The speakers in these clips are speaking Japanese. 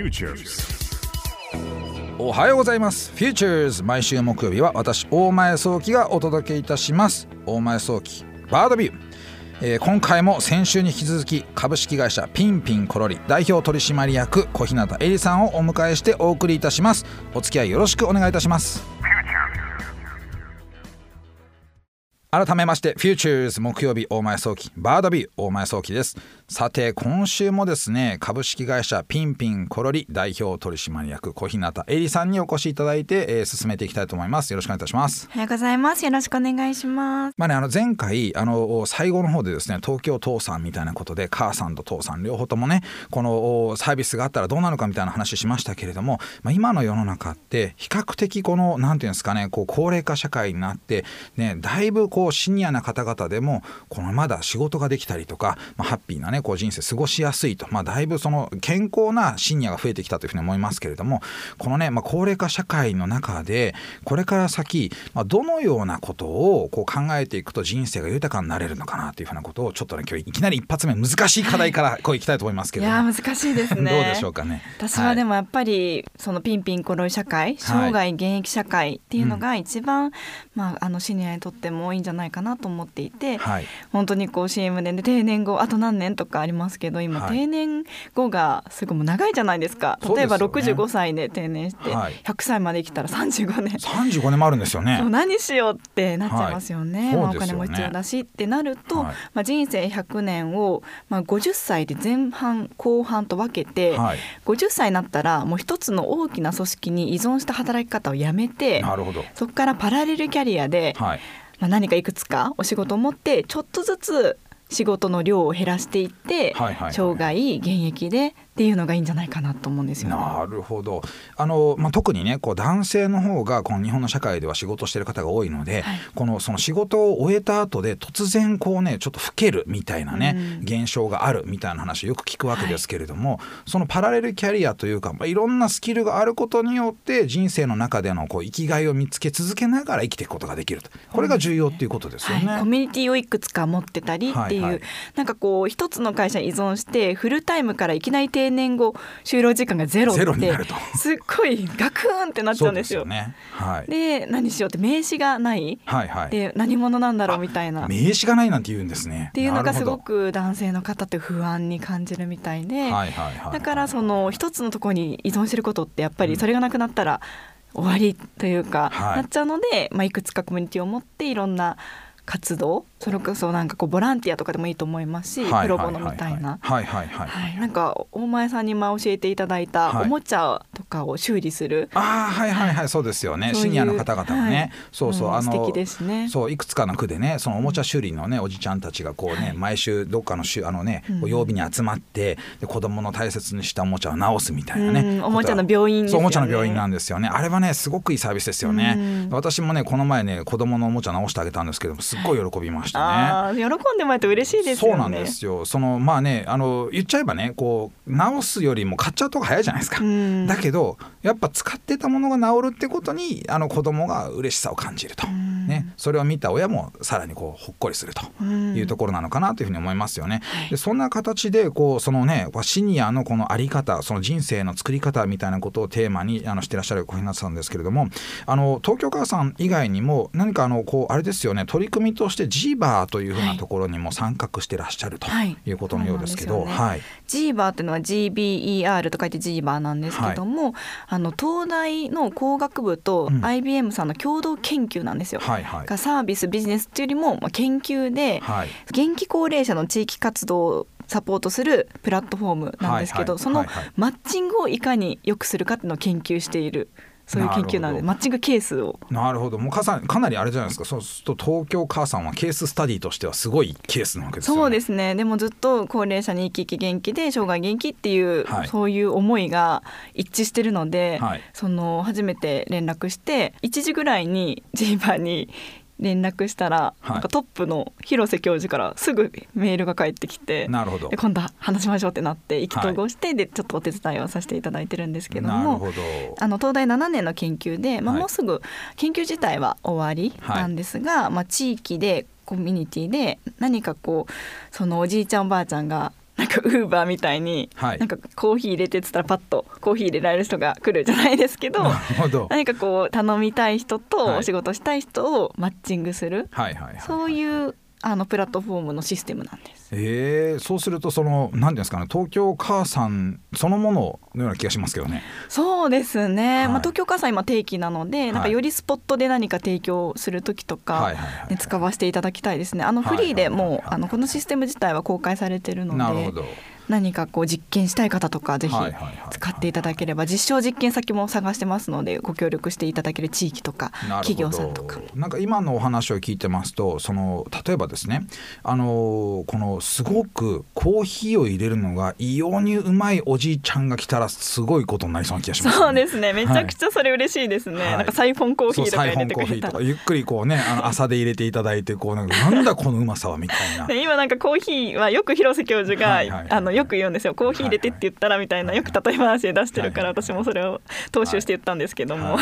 Futures. おはようございます。フューチャーズ毎週木曜日は私大前早期がお届けいたします。大前早期バードビュー。えー今回も先週に引き続き株式会社ピンピンコロリ代表取締役小日向恵里さんをお迎えしてお送りいたしますお付き合いよろしくお願いいたします改めましてフューチャーズ木曜日大前早期バードビュー大前早期ですさて今週もですね株式会社ピンピンコロリ代表取締役小日向恵里さんにお越しいただいて、えー進めていきたいと思いますよろしくお願いいたしますおはようございます。よろしくお願いします。まあね、あの前回あの最後の方でですね東京父さんみたいなことで母さんと父さん両方ともねこのおサービスがあったらどうなのかみたいな話しましたけれども、まあ、今の世の中って比較的このなんていうんですかねこう高齢化社会になって、ね、だいぶこうシニアな方々でもこのまだ仕事ができたりとか、まあ、ハッピーなねこう人生過ごしやすいと、まあ、だいぶその健康なシニアが増えてきたというふうに思いますけれどもこのね、まあ、高齢化社会の中でこれから先、まあ、どのようなことをこう考えていくと人生が豊かになれるのかなというふうなことをちょっとね今日いきなり一発目難しい課題からこういきたいと思いますけども、やー難しいですね。どうでしょうかね。私はでもやっぱりそのピンピンコロイ社会、生涯現役社会っていうのが一番、まああのシニアにとってもいいんじゃないかなと思っていて、はい。本当にこう CM で、ね、定年後あと何年とかありますけど今、はい。定年後がすごいもう長いじゃないですか。例えばそうですよね。65歳で定年して、はい。100歳まで生きたら35年。35年もあるんですよね。そう。何しようってなっちゃいますよね、はい。まあ、お金も必要だしってなると、はい。まあ、人生100年を、まあ、50歳で前半後半と分けて、はい。50歳になったらもう一つの大きな組織に依存した働き方をやめてなるほど。そこからパラレルキャリアで、はい。まあ、何かいくつかお仕事を持ってちょっとずつ仕事の量を減らしていって、生涯現役でっていうのがいいんじゃないかなと思うんですよね。なるほど。あの、まあ、特にねこう男性の方がこの日本の社会では仕事をしている方が多いので、はい。このその仕事を終えた後で突然こうねちょっと老けるみたいなね、現象があるみたいな話をよく聞くわけですけれども、そのパラレルキャリアというか、まあ、いろんなスキルがあることによって人生の中でのこう生きがいを見つけ続けながら生きていくことができると。これが重要っていうことですよね。はい、コミュニティをいくつか持ってたりっていう、はいはい。なんかこう一つの会社に依存してフルタイムからいきなり定年後就労時間がゼロってゼロになるとすっごいガクーンってなっちゃうんですよ。そうね。はい。で何しようって名刺がない、はいはい。で何者なんだろうみたいな。っ名刺がないなんて言うんですね。ていうのがすごく男性の方って不安に感じるみたいで。だからその一つのところに依存してることってやっぱりそれがなくなったら終わりというか、はいなっちゃうので、まあ、いくつかコミュニティを持っていろんな活動それこそなんかこうボランティアとかでもいいと思いますし、はいプロボノみたいな。はいはいはい。はい、なんか大前さんに今教えていただいたはいおもちゃとかを修理する、ああはいはいはい。そうですよね。シニアの方々がね、はい。そうそう、うんあの素敵ですね。そういくつかの区でねそのおもちゃ修理のねおじちゃんたちがこうね、毎週どっかの週あのね曜日に集まって、で子供の大切にしたおもちゃを直すみたいなね、うん。おもちゃの病院そうおもちゃの病院なんですよね。あれはねすごくいいサービスですよね、うん。私もねこの前ね子供のおもちゃ直してあげたんですけどもすっごい喜びましたね、ああ喜んでもらえて嬉しいですよね。そうなんですよ。そのまあねあの言っちゃえばねこう直すよりも買っちゃうとこ早いじゃないですか、うん。だけどやっぱ使ってたものが治るってことにあの子供が嬉しさを感じると、ね、それを見た親もさらにこうほっこりするというところなのかなというふうに思いますよね。でそんな形でこうそのねシニアのこのあり方その人生の作り方みたいなことをテーマにあのしてらっしゃる小日向さんですけれどもあの東京母さん以外にも何かあのこうあれですよね取り組みとしてジーバーというふうなところにも参画してらっしゃるとはい。いうことのようですけど、はい。ジーバーっていうのは GBER と書いてジーバーなんですけども、あの東大の工学部とうん。IBM さんの共同研究なんですよ。はいはい。がサービスビジネスっていうよりも、まあ、研究で、はい。元気高齢者の地域活動をサポートするプラットフォームなんですけど、はいはい。そのはい。はいマッチングをいかに良くするかっていうのを研究しているそういう研究なのでマッチングケースを。なるほど。もうかさかなりあれじゃないですか。そうすると東京母さんはケーススタディとしてはすごいケースなわけですよね。そうですね。でもずっと高齢者に生き生き元気で生涯元気っていう、はい。そういう思いが一致してるので、はい。その初めて連絡して1時ぐらいにジーバーに連絡したら、はい。なんかトップの広瀬教授からすぐメールが返ってきてなるほど。で今度は話しましょうってなって意気投合して、でちょっとお手伝いをさせていただいてるんですけどもあの東大7年の研究で、まあ、はい。もうすぐ研究自体は終わりなんですが、まあ、地域でコミュニティで何かこうそのおじいちゃんおばあちゃんがなんかウーバーみたいに、はい。なんかコーヒー入れてっつったらパッとコーヒー入れられる人が来るじゃないですけど 何かこう頼みたい人とはい。お仕事したい人をマッチングする、はい。そういうあのプラットフォームのシステムなんです。えー、そうするとその何ですかね東京母さんそのもののような気がしますけどね。そうですね、はい。まあ、東京火災今定期なので、なんかよりスポットで何か提供する時とか、ね、使わせていただきたいですね。あのはい。フリーでもうあのこのシステム自体は公開されてるので。なるほど何かこう実験したい方とかぜひ使っていただければ実証実験先も探してますのでご協力していただける地域とか企業さんとか。なんか今のお話を聞いてますとその例えばですねあのこのすごくコーヒーを入れるのが異様にうまいおじいちゃんが来たらすごいことになりそうな気がします、そうですね。めちゃくちゃそれ嬉しいですね、はい。なんかサイフォンコーヒーとか入れてくれたら。ヒーとか。ゆっくりこうねあの 朝で入れていただいてこうなんだこのうまさはみたいな。で今なんかコーヒーはよく広瀬教授が、はいはいはい。あのよく言うんですよ。コーヒー入れてって言ったらみたいなよく例え話で出してるから私もそれを踏襲して言ったんですけども、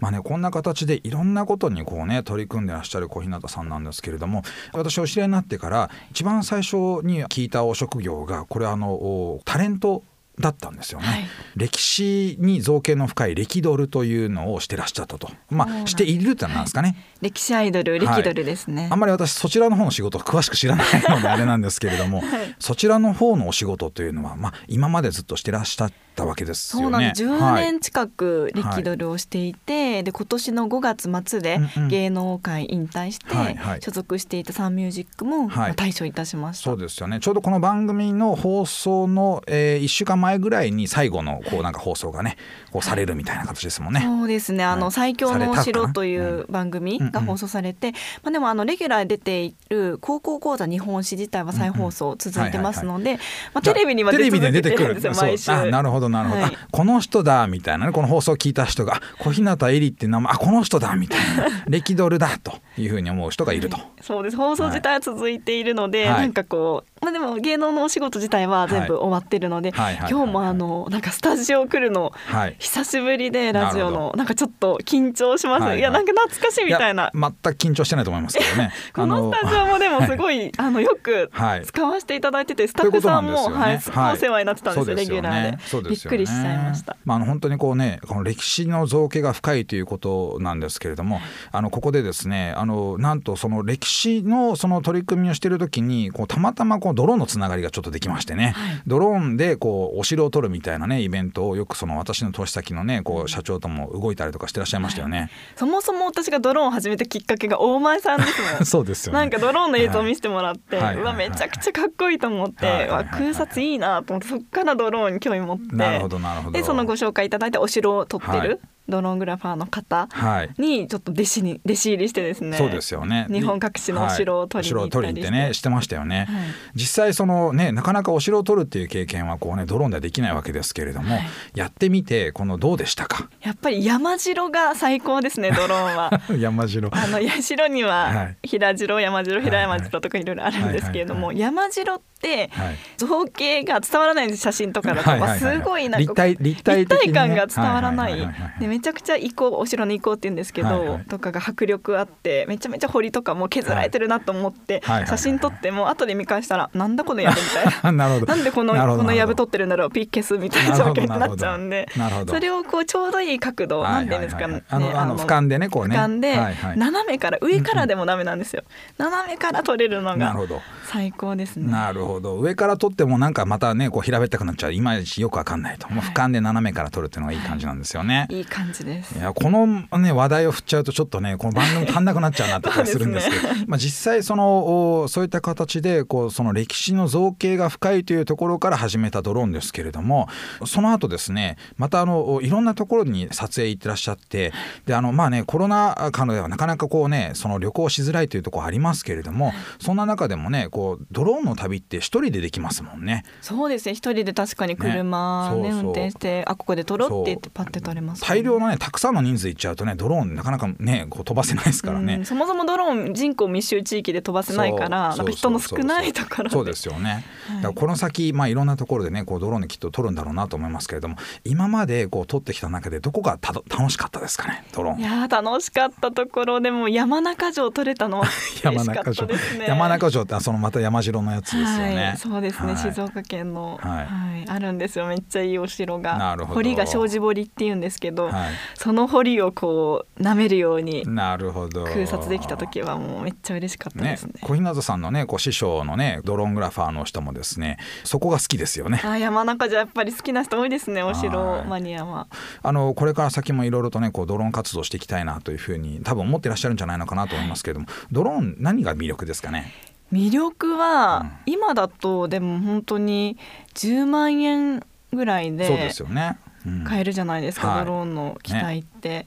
まあねこんな形でいろんなことにこうね取り組んでらっしゃる小日向さんなんですけれども私お知り合いになってから一番最初に聞いたお職業がこれあのおタレントだったんですよね、はい。歴史に造形の深い歴ドルというのをしてらっしゃったと。まあしているってなんですかね、歴史アイドル歴ドルですね、あんまり私そちらの方の仕事を詳しく知らないのであれなんですけれども、はい。そちらの方のお仕事というのは、まあ、今までずっとしてらっしゃったわけですよね。そうなんです。10はい。年近く歴ドルをしていて、で今年の5月末で芸能界引退して、はいはい。所属していたサンミュージックも、退所いたしました。そうですよね。ちょうどこの番組の放送の、え1週間前ぐらいに最後のこうなんか放送がねこうされるみたいな形ですもんね。そうですね、あの、はい。最強の城という番組が放送されて、まあ、でもあのレギュラーで出ている高校講座日本史自体は再放送続いてますので、まあ、テレビにはテレビで出てくるんですよ毎週。あなるほどなるほど、はい。あこの人だみたいなねこの放送を聞いた人があ小日向絵里って名前あこの人だみたいな。歴ドルだというふうに思う人がいると。そうです。放送自体は続いているので、はい。なんかこう、まあ、でも芸能のお仕事自体は全部終わってるので、はいはいはいはい。今日もあのなんかスタジオ来るのはい。久しぶりでラジオのなんかちょっと緊張します、はいはい。いやなんか懐かしいみたいな。や全く緊張してないと思いますけどね。このスタジオもでもすごい、あのよくはい。使わせていただいててスタッフさんもうことなんはいすごいですよね。はいお世話になってたんですよ、レギュラーで。そうですよね。びっくりしちゃいました。まあ、あの本当にこうねこの歴史の造形が深いということなんですけれどもあのここでですねあのなんとその歴史のその取り組みをしている時にこうたまたまこうドローンのつながりがちょっとできましてね、はい。ドローンでこうお城を取るみたいなねイベントをよくその私の投資先のねこう社長とも動いたりとかしてらっしゃいましたよね。そもそも私がドローンを始めたきっかけが大前さんですもん そうですよね。なんかドローンの映像を見せてもらって、はい。うわめちゃくちゃかっこいいと思って、空撮いいなと思ってそっからドローンに興味持って。なるほどなるほど。でそのご紹介いただいたお城を撮ってはい。るドローングラファーの方はい。にちょっと弟子に弟子入りしてですねそうですよね。日本各地のお城を取りに行ったりして。ねしてましたよね、はい。実際そのねなかなかお城を取るっていう経験はこうねドローンではできないわけですけれども、はい。やってみてこのどうでしたか？やっぱり山城が最高ですねドローンは。山城。あの社にははい。平城山城平山城とかい。ろいろあるんですけれども、はい山城ってはい。造形が伝わらないんです写真とかだと、すごいなんか立体感が伝わらない。はいはいはいはいでめちゃくちゃ遺構お城の遺構って言うんですけど、はいはい。とかが迫力あってめちゃめちゃ堀とかも削られてるなと思って、はいはいはいはい。写真撮っても後で見返したらなんだこの藪みたいな。なるなんでこのこの藪撮ってるんだろうピッ消すみたいな状況になっちゃうんで。それをこうちょうどいい角度なんていうんですかねあのあの俯瞰でねこうね。俯瞰ではいはい。斜めから上からでもダメなんですよ。斜めから撮れるのが最高ですね。なるほど上から撮ってもなんかまたねこう平べったくなっちゃう。いまいちよくわかんないと、もう俯瞰で斜めから撮るっていうのがいい感じなんですよね、い。い感じです。いやこの、ね、話題を振っちゃうとちょっとねこの番組足んなくなっちゃうなって気がするんですけど。そうですまあ、実際そのおそういった形でこうその歴史の造形が深いというところから始めたドローンですけれどもその後ですねまたあのいろんなところに撮影行ってらっしゃってであのまあねコロナ禍ではなかなかこうねその旅行しづらいというところありますけれどもそんな中でもねこうドローンの旅って一人でできますもんね。そうですね。一人で確かに車ねね。運転してあここで撮ろうって言ってパッて撮れます、大量のねたくさんの人数行っちゃうとねドローンなかなかねこう飛ばせないですからね。うん。そもそもドローン人口密集地域で飛ばせないからなんか人の少ないところで。そうですよね、はい。だからこの先、まあ、いろんなところでねこうドローンできっと撮るんだろうなと思いますけれども今までこう撮ってきた中でどこがた楽しかったですかねドローン。いやー楽しかったところでも山中城取れたのは嬉しかったですね。山中城。ってあそのまた山城のやつですよ。ね、はね。はい、そうですね、はい静岡県の、ははいいあるんですよめっちゃいいお城がなるほど堀が障子堀って言うんですけど、はいその堀をこう舐めるようになるほど。空撮できた時はもうめっちゃ嬉しかったでねすね。、小日向さんのねこう師匠のねドローングラファーの人もですねそこが好きですよね。あ山中じゃやっぱり好きな人多いですねおは城いマニアは。あのこれから先もいろいろとねこうドローン活動していきたいなというふうに多分思ってらっしゃるんじゃないのかなと思いますけれども、ドローン何が魅力ですかね？魅力は、うん。今だとでも本当に10万円ぐらいそうでですよね。うん。買えるじゃないですか、はい。ドローンの機体って。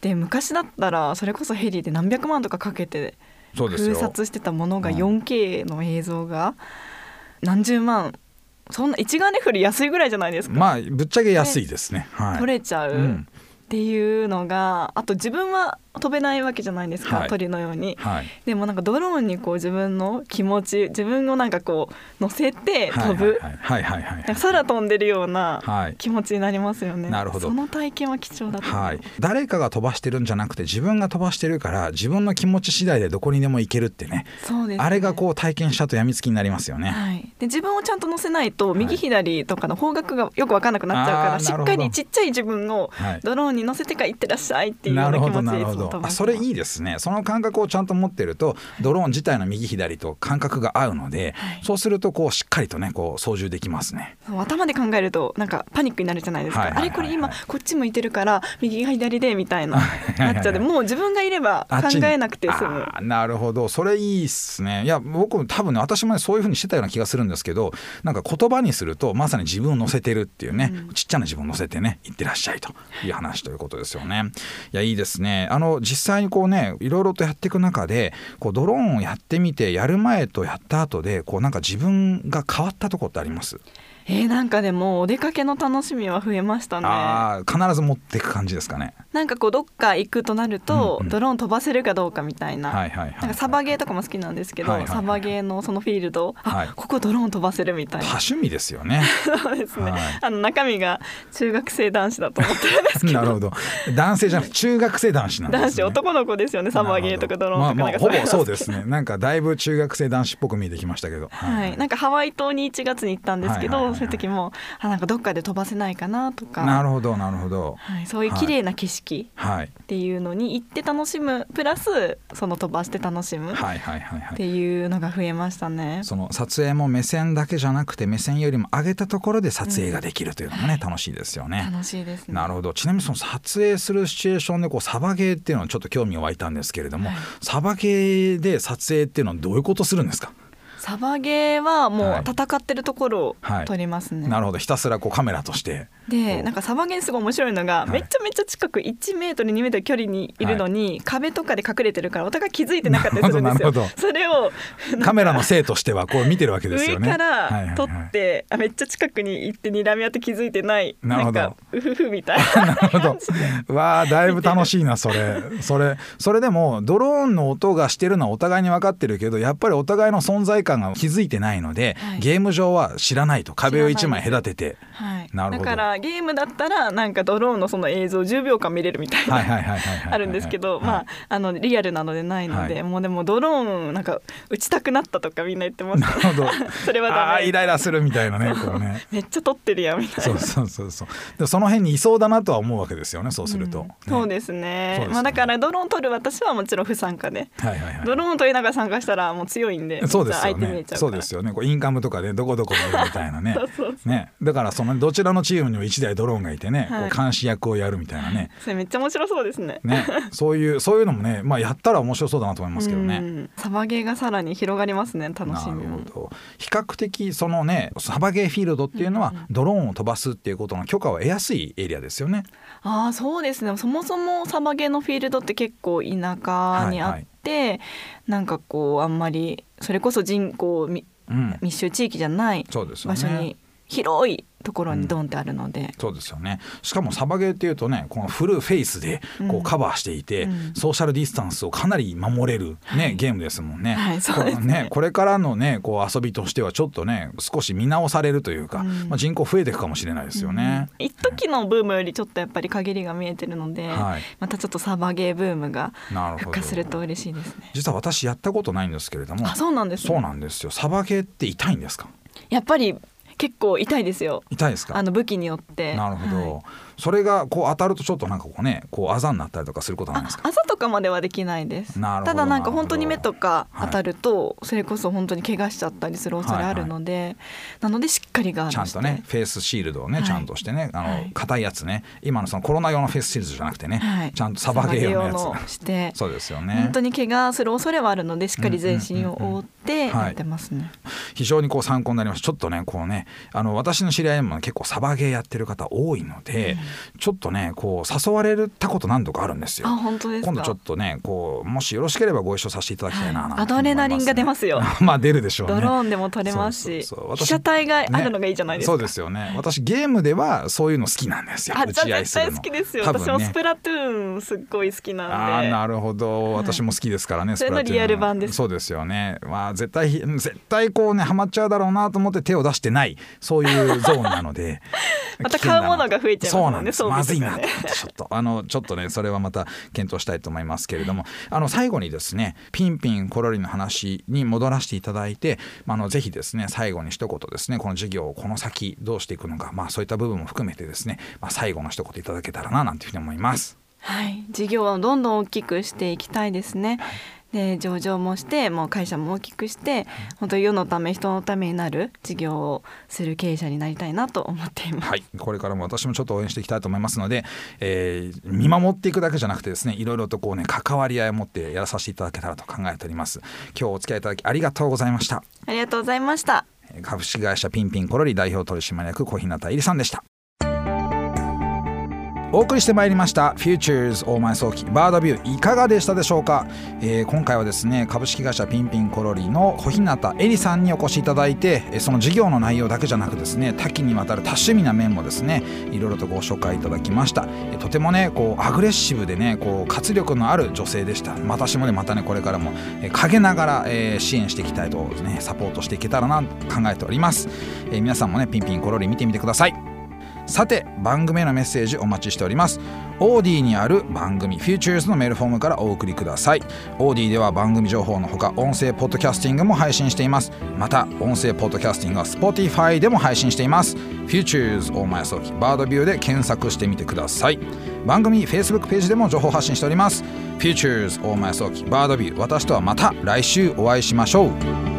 で昔だったらそれこそヘリで何百万とかかけて空撮してたものがうん。4K の映像が何十万。そんな一眼レフより安いぐらいじゃないですか、まあぶっちゃけ安いですね。はい。撮れちゃう。うんっていうのがあと自分は飛べないわけじゃないですか、はい。鳥のように。はい。でもなんかドローンにこう自分の気持ち自分をなんかこう乗せて飛ぶ、空飛んでるようなはい。気持ちになりますよね。なるほど。その体験は貴重だと思う。はい、誰かが飛ばしてるんじゃなくて自分が飛ばしてるから自分の気持ち次第でどこにでも行けるってね。そうですね。あれがこう体験したとやみつきになりますよね。はい、で自分をちゃんと乗せないとい。右左とかの方角がよく分かんなくなっちゃうから、しっかりちっちゃい自分をはい。ドローンに乗せてから行ってらっしゃいっていうようなるほな気持ちでいつそれいいですね。その感覚をちゃんと持ってるとドローン自体の右左と感覚が合うので、はい。そうするとこうしっかりとねこう操縦できますね。頭で考えるとなんかパニックになるじゃないですか、はいはいはい。はいあれこれ今こっち向いてるから右が左でみたいななっちゃう。でもう自分がいれば考えなくて済む。なるほど。それいいっすね。いや僕も多分ね私もねそういうふうにしてたような気がするんですけどなんか言葉にするとまさに自分を乗せてるっていうね、うん。ちっちゃな自分を乗せてね行ってらっしゃいという話ということですよね。いやいいですね。あの実際にこうねいろいろとやっていく中でこうドローンをやってみてやる前とやった後でこうなんか自分が変わったとこってあります？えー、なんかでもお出かけの楽しみは増えましたね。ああ必ず持っていく感じですかね。なんかこうどっか行くとなると、うんうん。ドローン飛ばせるかどうかみたいな、サバゲーとかも好きなんですけど、はいはいはいサバゲーのそのフィールド、はい。あここドローン飛ばせるみたい多な趣味ですよね。そうですね、はい。あの中身が中学生男子だと思ってるんですけど。なるほど。男性じゃなくて中学生男子なんですね。男子男の子ですよねサバゲーとかドローンとかまあ、まあ、ほぼそうれですね。なんかだいぶ中学生男子っぽく見えてきましたけど。はい、なんかハワイ島に1月に行ったんですけど、はいはいはいはい。そういう時もあなんかどっかで飛ばせないかなとか。なるほどなるほど。はい、そういう綺麗な景色はい。っていうのに行って楽しむプラスその飛ばして楽しむっはいはいはいはい。ていうのが増えましたね。その撮影も目線だけじゃなくて目線よりも上げたところで撮影ができるというのもね、楽しいですよね。楽しいですね。なるほど。ちなみにその撮影するシチュエーションでこうサバゲーっていうのはちょっと興味が湧いたんですけれども、はい。サバゲーで撮影っていうのはどういうことするんですか？サバゲーはもうはい。戦ってるところをはい。撮りますね。なるほど。ひたすらこうカメラとしてでなんかサバゲーすごい面白いのが、はい。めちゃめちゃ近く1メートル2メートル距離にい。るのに、壁とかで隠れてるからお互い気づいてなかったりするんですよ。なるほどなるほ。それをカメラの性としてはこう見てるわけです上よね。かはいはいはい。ら撮って、あめっちゃ近くに行って睨み合って気づいてないなるほど。んかうふふみたいな なるほど。わあ、だいぶ楽しいな、それ。それ、それでも、ドローンの音がしてるのはお互いに分かってるけど、やっぱりお互いの存在感が気づいてないので、はい。ゲーム上は知らないと、壁を一枚隔てて。はい、なるほど。だからゲームだったらなんかドローンのその映像10秒間見れるみたいな。あるんですけど、はいまああのリアルなのでないので、はいもうでもドローンなんか打ちたくなったとかみんな言ってましたなるほど。それはダメああー、イライラするみたいなね、こうね。めっちゃ撮ってるやんみたいな。そうそうそうそう。でその辺にいそうだなとは思うわけですよね、そうすると。うんねそうですねですねまあだからドローン撮る私はもちろん不参加で、はいはいはい。ドローン撮りながら参加したらもう強いんでそうですよねそうですよね。こうインカムとかでどこどこみたいなね そうそうそ。ね、だからそのどちらのチームにも一台ドローンがいてね、はい。監視役をやるみたいなね。それめっちゃ面白そうですね。ね、そういうそういうのもね、まあやったら面白そうだなと思いますけどね。うん。サバゲーがさらに広がりますね楽しなるみもほど。比較的そのねサバゲーフィールドっていうのはドローンを飛ばすっていうことの許可を得やすいエリアですよね。ああそうですね。そもそもサバゲーのフィールドって結構田舎にあって、なんかこうあんまりそれこそ人口みうん、密集地域じゃないそうですよね。場所に広いところにドンってあるので、うん、そうですよね。しかもサバゲーっていうとねこのフルフェイスでこうカバーしていて、うん、ソーシャルディスタンスをかなり守れるね、はい、ゲームですもんね。はい、そうですね。これからのねこう遊びとしてはちょっとね少し見直されるというか、うん、まあ、人口増えていくかもしれないですよね。一時のブームよりちょっとやっぱり陰りが見えてるので、はい、またちょっとサバゲーブームが復活すると嬉しいですね。実は私やったことないんですけれどもあそうなんです、ね、そうなんですよ。サバゲーって痛いんですか？やっぱり結構痛いですよ。痛いですか？あの武器によって。なるほど、はい、それがこう当たるとちょっとなんかこうねこうあざになったりとかすることなんですか？あざとかまではできないです。ただなんか本当に目とか当たると、それこそ本当に怪我しちゃったりする恐れあるので、はい。はい、なのでしっかりガードちゃんとねフェイスシールドをね、はい、ちゃんとしてねあの硬、い、やつね。今のそのコロナ用のフェイスシールドじゃなくてね、ちゃんとサバゲー用のやつ。して。そうですよね。本当に怪我する恐れはあるのでしっかり全身を覆ってやってますね、非常にこう参考になります。ちょっとねこうねあの私の知り合いも結構サバゲーやってる方多いので、うん、ちょっとねこう誘われたこと何度かあるんですよ。あ本当です今度ちょっとねこうもしよろしければご一緒させていただきたいな、はい、アドレナリンが出ますよ。まあ出るでしょう、ね、ドローンでも撮れますし被写体があるのがいいじゃないですか、ね、そうですよね。私ゲームではそういうの好きなんですよ。あじゃあ絶対好きですよ、ね、私もスプラトゥーンすっごい好きなんで。あなるほど。私も好きですからね、はい、それのリアル版です。そうですよね。まあ絶対絶対こうねハマっちゃうだろうなと思って手を出してないそういうゾーンなので。また買うものが増えちゃいますね。そうなんですまずいなとちょっと。あのちょっとねそれはまた検討したいと思いますけれども。あの最後にですねピンピンコロリの話に戻らせていただいて、まあ、のぜひですね最後に一言ですねこの事業をこの先どうしていくのか、まあ、そういった部分も含めてですね、まあ、最後の一言いただけたらななんていうふうに思います。はい、事業をどんどん大きくしていきたいですね。で上場もしてもう会社も大きくして本当に世のため人のためになる事業をする経営者になりたいなと思っています、はい、これからも私もちょっと応援していきたいと思いますので、えー、見守っていくだけじゃなくてですねいろいろとこうね関わり合いを持ってやらさせていただけたらと考えております。今日お付き合いいただきありがとうございました。ありがとうございました。株式会社ピンピンコロリ代表取締役小日向入さんでしたお送りしてまいりました Futures 大前早期バードビューいかがでしたでしょうか、えー、今回はですね株式会社ピンピンコロリの小日向恵里さんにお越しいただいてその事業の内容だけじゃなくですね多岐にわたる多趣味な面もですねいろいろとご紹介いただきました。とてもねこうアグレッシブでねこう活力のある女性でした。私もねまたねこれからも陰ながら、えー、支援していきたいとねサポートしていけたらなと考えております、えー、皆さんもねピンピンコロリ見てみてください。さて番組へのメッセージお待ちしております。オーディにある番組 Futures のメールフォームからお送りください。オーディでは番組情報のほか音声ポッドキャスティングも配信しています。また音声ポッドキャスティングは Spotify でも配信しています。Futures 大前早期バードビューで検索してみてください。番組 Facebook ページでも情報発信しております。Futures 大前早期バードビュー私とはまた来週お会いしましょう。